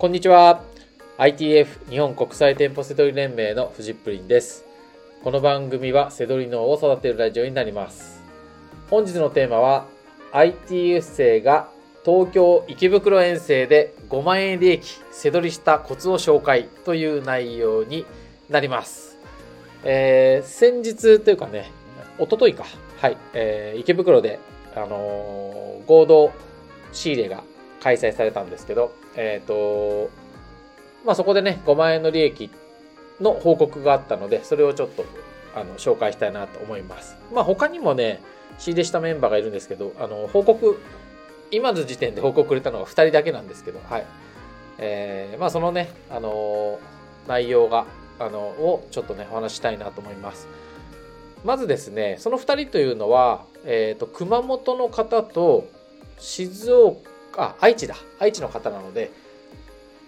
こんにちは。ITF 日本国際店舗セドリ連盟のフジップリンです。この番組はセドリ脳を育てるラジオになります。本日のテーマは ITF 生が東京池袋遠征で5万円利益せどりしたコツを紹介という内容になります。えー、先日というかね、おとといか、はい、えー、池袋で、あのー、合同仕入れが開催されたんですけど、えっ、ー、と、まあ、そこでね、5万円の利益の報告があったので、それをちょっと、あの、紹介したいなと思います。まあ、他にもね、仕入れしたメンバーがいるんですけど、あの、報告今の時点で報告くれたのが2人だけなんですけど、はい。えー、まあそのね、あの、内容が、あのをちょっとね、お話したいなと思います。まずですね、その2人というのは、えっ、ー、と、熊本の方と静岡、あ、愛知だ。愛知の方なので、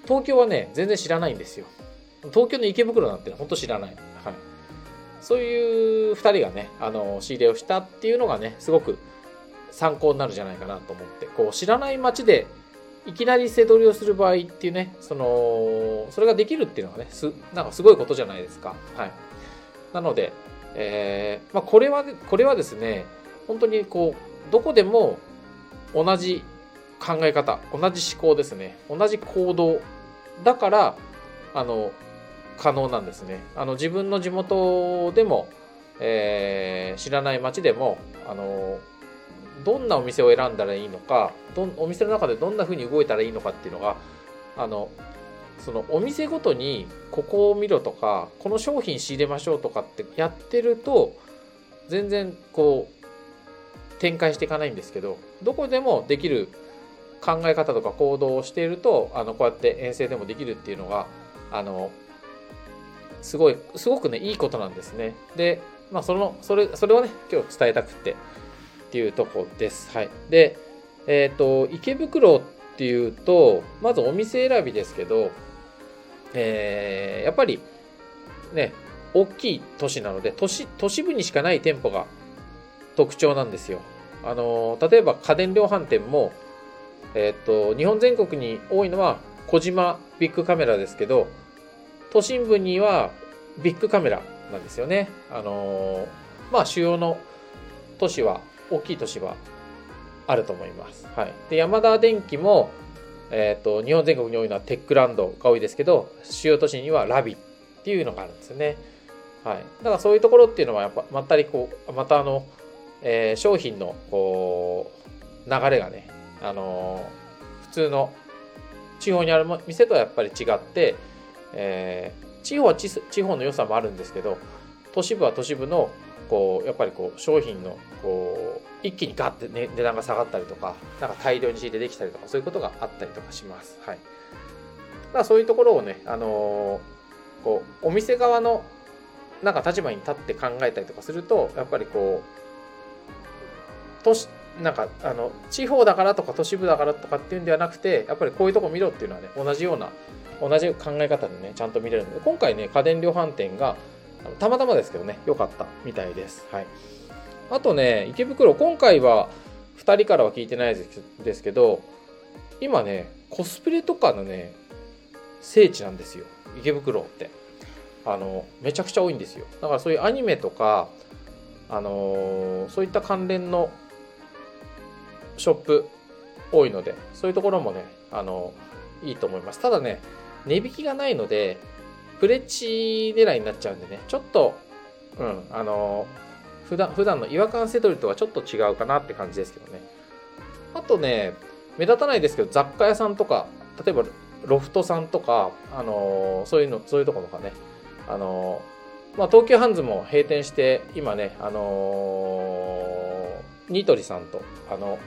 東京はね、全然知らないんですよ。東京の池袋なんて本当知らない。はい。そういう2人がね、あの、仕入れをしたっていうのがね、すごく参考になるじゃないかなと思って、こう知らない街でいきなり背取りをする場合っていうね、その、それができるっていうのはね、す、なんかすごいことじゃないですか。はい。なので、えー、まあこれは、これはですね、本当にこう、どこでも同じ考え方、同じ思考ですね、同じ行動だから、あの、可能なんですね。あの、自分の地元でも、えー、知らない街でも、あの、どんなお店を選んだらいいのかどお店の中でどんな風に動いたらいいのかっていうのがあのそのお店ごとにここを見ろとかこの商品仕入れましょうとかってやってると全然こう展開していかないんですけどどこでもできる考え方とか行動をしているとあのこうやって遠征でもできるっていうのがあのすごいすごくねいいことなんですねでまあそのそれそれをね今日伝えたくてっていうとこです。はい。で、えっ、ー、と、池袋っていうと、まずお店選びですけど、えー、やっぱりね、大きい都市なので、都市、都市部にしかない店舗が特徴なんですよ。あの、例えば家電量販店も、えっ、と、日本全国に多いのは小島ビッグカメラですけど、都心部にはビッグカメラなんですよね。あのまあ、主要の都市は大きい都市はあると思います。はい、で山田電機も、えーと、日本全国に多いのはテックランドが多いですけど主要都市にはラビっていうのがあるんですよね。はい、だからそういうところっていうのはやっぱまったりこうまたあの、えー、商品のこう流れがね、あの、普通の地方にある店とはやっぱり違って、えー、地方は地方の良さもあるんですけど都市部は都市部のこうやっぱりこう商品のこう一気にガッて、ね、値段が下がったりとかなんか大量に仕入れできたりとかそういうことがあったりとかします。はい、だからそういうところをね、あのー、こうお店側のなんか立場に立って考えたりとかするとやっぱりこう都市なんかあの地方だからとか都市部だからとかっていうんではなくてやっぱりこういうとこ見ろっていうのはね同じような同じ考え方でねちゃんと見れるので今回ね家電量販店がたまたまですけどね、良かったみたいです。はい。あとね、池袋、今回は2人からは聞いてないですけど、今ね、コスプレとかのね、聖地なんですよ。池袋って。あの、めちゃくちゃ多いんですよ。だからそういうアニメとか、あのー、そういった関連のショップ多いので、そういうところもね、あの、いいと思います。ただね、値引きがないので、プレッチ狙いになっちゃうんでね、ちょっと、うん、あの、普段、普段の違和感セドリとはちょっと違うかなって感じですけどね。あとね、目立たないですけど、雑貨屋さんとか、例えばロフトさんとか、あの、そういうの、そういうところとかね、あの、まあ、東急ハンズも閉店して、今ね、あの、ニトリさんと、あの、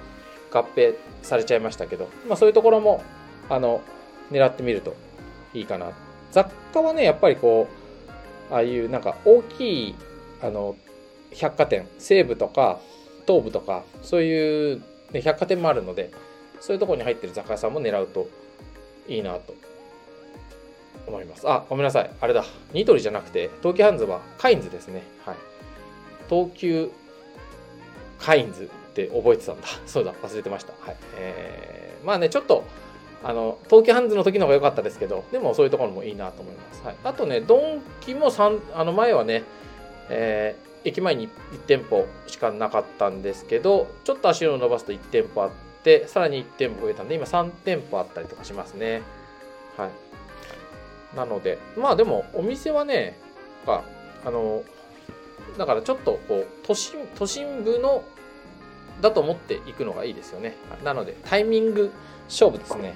合併されちゃいましたけど、まあ、そういうところも、あの、狙ってみるといいかな雑貨はね、やっぱりこう、ああいうなんか大きい、あの、百貨店、西部とか東部とか、そういう、ね、百貨店もあるので、そういうところに入ってる雑貨屋さんも狙うといいなと思います。あ、ごめんなさい。あれだ。ニトリじゃなくて、東急ハンズはカインズですね。はい。東急カインズって覚えてたんだ。そうだ、忘れてました。はい。えー、まあね、ちょっと、あの東急ハンズの時の方が良かったですけどでもそういうところもいいなと思います、はい、あとねドンキも3あの前はね、えー、駅前に1店舗しかなかったんですけどちょっと足を伸ばすと1店舗あってさらに1店舗増えたんで今3店舗あったりとかしますねはいなのでまあでもお店はねあのだからちょっとこう都心都心部のだと思っていくのがいいですよね。なのでタイミング勝負ですね。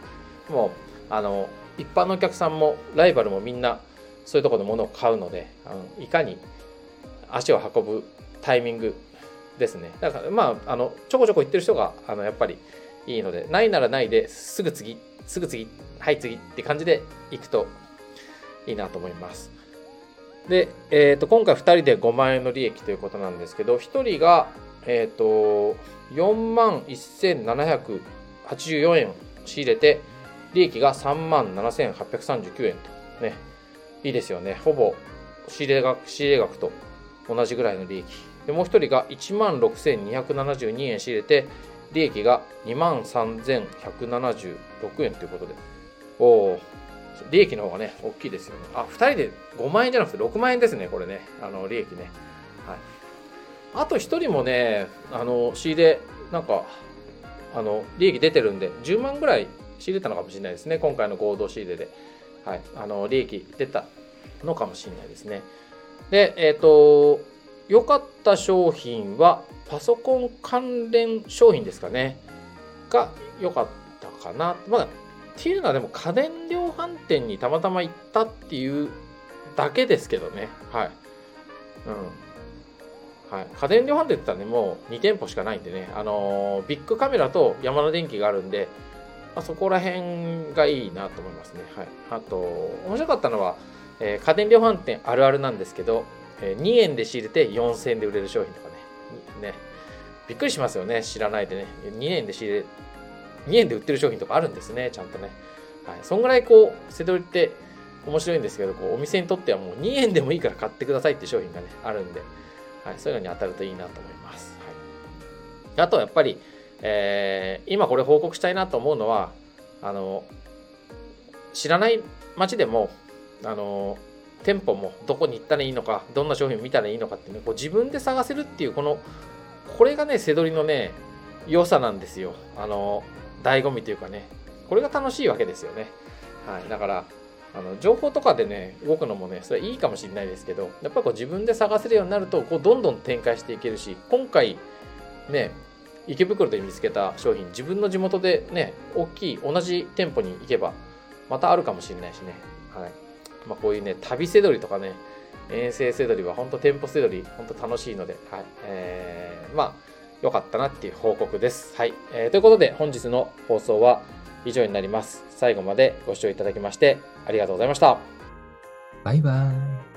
もうあの一般のお客さんもライバルもみんなそういうところで物を買うのであのいかに足を運ぶタイミングですね。だからまああのちょこちょこ行ってる人があのやっぱりいいのでないならないですぐ次すぐ次はい次って感じで行くといいなと思います。で、えー、と今回2人で5万円の利益ということなんですけど1人が、えー、と4万1784円仕入れて利益が3万7839円とねいいですよねほぼ仕入れ額仕入れ額と同じぐらいの利益でもう1人が1万6272円仕入れて利益が2万3176円ということでおお利益の方がね、大きいですよね。あ、2人で5万円じゃなくて6万円ですね、これね。あの、利益ね。はい。あと1人もね、あの、仕入れ、なんか、あの、利益出てるんで、10万ぐらい仕入れたのかもしれないですね。今回の合同仕入れで。はい。あの、利益出たのかもしれないですね。で、えっ、ー、と、良かった商品は、パソコン関連商品ですかね。が良かったかな。まだっていうのはでも家電量販店にたまたま行ったっていうだけですけどね。はい。うん。はい。家電量販店って言ったらね、もう2店舗しかないんでね、あのー、ビッグカメラと山の電機があるんで、まあ、そこら辺がいいなと思いますね。はい。あと、面白かったのは、えー、家電量販店あるあるなんですけど、えー、2円で仕入れて4000円で売れる商品とかね。ね。びっくりしますよね。知らないでね。2円で仕入れ2円で売ってる商品とかあるんですね、ちゃんとね。はい。そんぐらいこう、セドリって面白いんですけど、こうお店にとってはもう2円でもいいから買ってくださいって商品がね、あるんで、はい、そういうのに当たるといいなと思います。はい、あとはやっぱり、えー、今これ報告したいなと思うのは、あの、知らない街でも、あの、店舗もどこに行ったらいいのか、どんな商品を見たらいいのかってね、こう自分で探せるっていう、この、これがね、セドリのね、良さなんですよ。あの、醍醐味というかね、これが楽しいわけですよね。はい。だから、あの情報とかでね、動くのもね、それはいいかもしれないですけど、やっぱりこう自分で探せるようになると、こうどんどん展開していけるし、今回、ね、池袋で見つけた商品、自分の地元でね、大きい同じ店舗に行けば、またあるかもしれないしね。はい。まあ、こういうね、旅せどりとかね、遠征せどりは本当店舗せどり、本当楽しいので、はい。えー、まあ、良かったなっていう報告です。はい。えー、ということで、本日の放送は以上になります。最後までご視聴いただきましてありがとうございました。バイバイ。